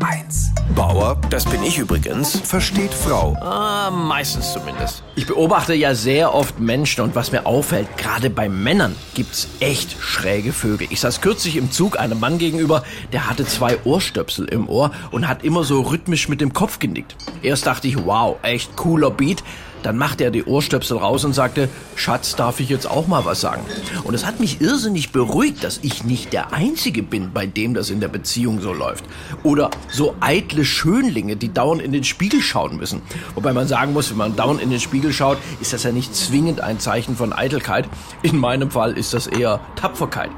HR1. Bauer, das bin ich übrigens, Versteht Frau. ah, meistens zumindest. Ich beobachte ja sehr oft Menschen und was mir auffällt, gerade bei Männern gibt's echt schräge Vögel. Ich saß kürzlich im Zug einem Mann gegenüber, der hatte zwei Ohrstöpsel im Ohr und hat immer so rhythmisch mit dem Kopf genickt. Erst dachte ich, wow, echt cooler Beat. Dann machte er die Ohrstöpsel raus und sagte, Schatz, darf ich jetzt auch mal was sagen? Und es hat mich irrsinnig beruhigt, dass ich nicht der Einzige bin, bei dem das in der Beziehung so läuft. Oder so eitle Schönlinge, die dauernd in den Spiegel schauen müssen. Wobei man sagen muss, wenn man dauernd in den Spiegel schaut, ist das ja nicht zwingend ein Zeichen von Eitelkeit. In meinem Fall ist das eher Tapferkeit.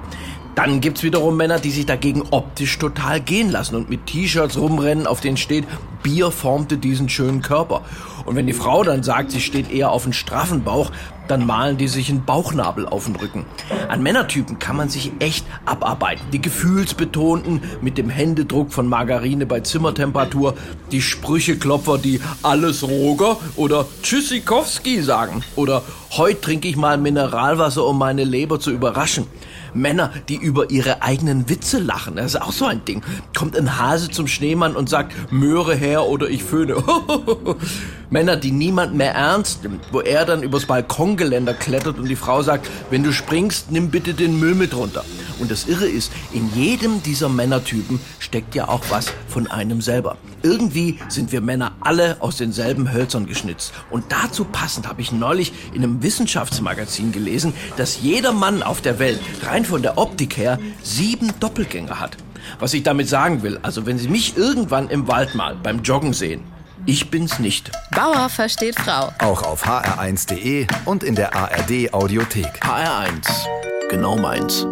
Dann gibt's wiederum Männer, die sich dagegen optisch total gehen lassen und mit T-Shirts rumrennen, auf denen steht, Bier formte diesen schönen Körper. Und wenn die Frau dann sagt, sie steht eher auf einen straffen Bauch, dann malen die sich einen Bauchnabel auf den Rücken. An Männertypen kann man sich echt abarbeiten. Die gefühlsbetonten mit dem Händedruck von Margarine bei Zimmertemperatur, die Sprücheklopfer, die alles Roger oder Tschüssikowski sagen oder heute trinke ich mal Mineralwasser, um meine Leber zu überraschen. Männer, die über ihre eigenen Witze lachen. Das ist auch so ein Ding. Kommt ein Hase zum Schneemann und sagt, Möhre her oder ich föhne. Männer, die niemand mehr ernst nimmt, wo er dann übers Balkongeländer klettert und die Frau sagt, wenn du springst, nimm bitte den Müll mit runter. Und das Irre ist, in jedem dieser Männertypen steckt ja auch was von einem selber. Irgendwie sind wir Männer alle aus denselben Hölzern geschnitzt. Und dazu passend habe ich neulich in einem Wissenschaftsmagazin gelesen, dass jeder Mann auf der Welt rein von der Optik her sieben Doppelgänger hat. Was ich damit sagen will, also wenn Sie mich irgendwann im Wald mal beim Joggen sehen, ich bin's nicht. Bauer versteht Frau. Auch auf hr1.de und in der ARD Audiothek. HR1, genau meins.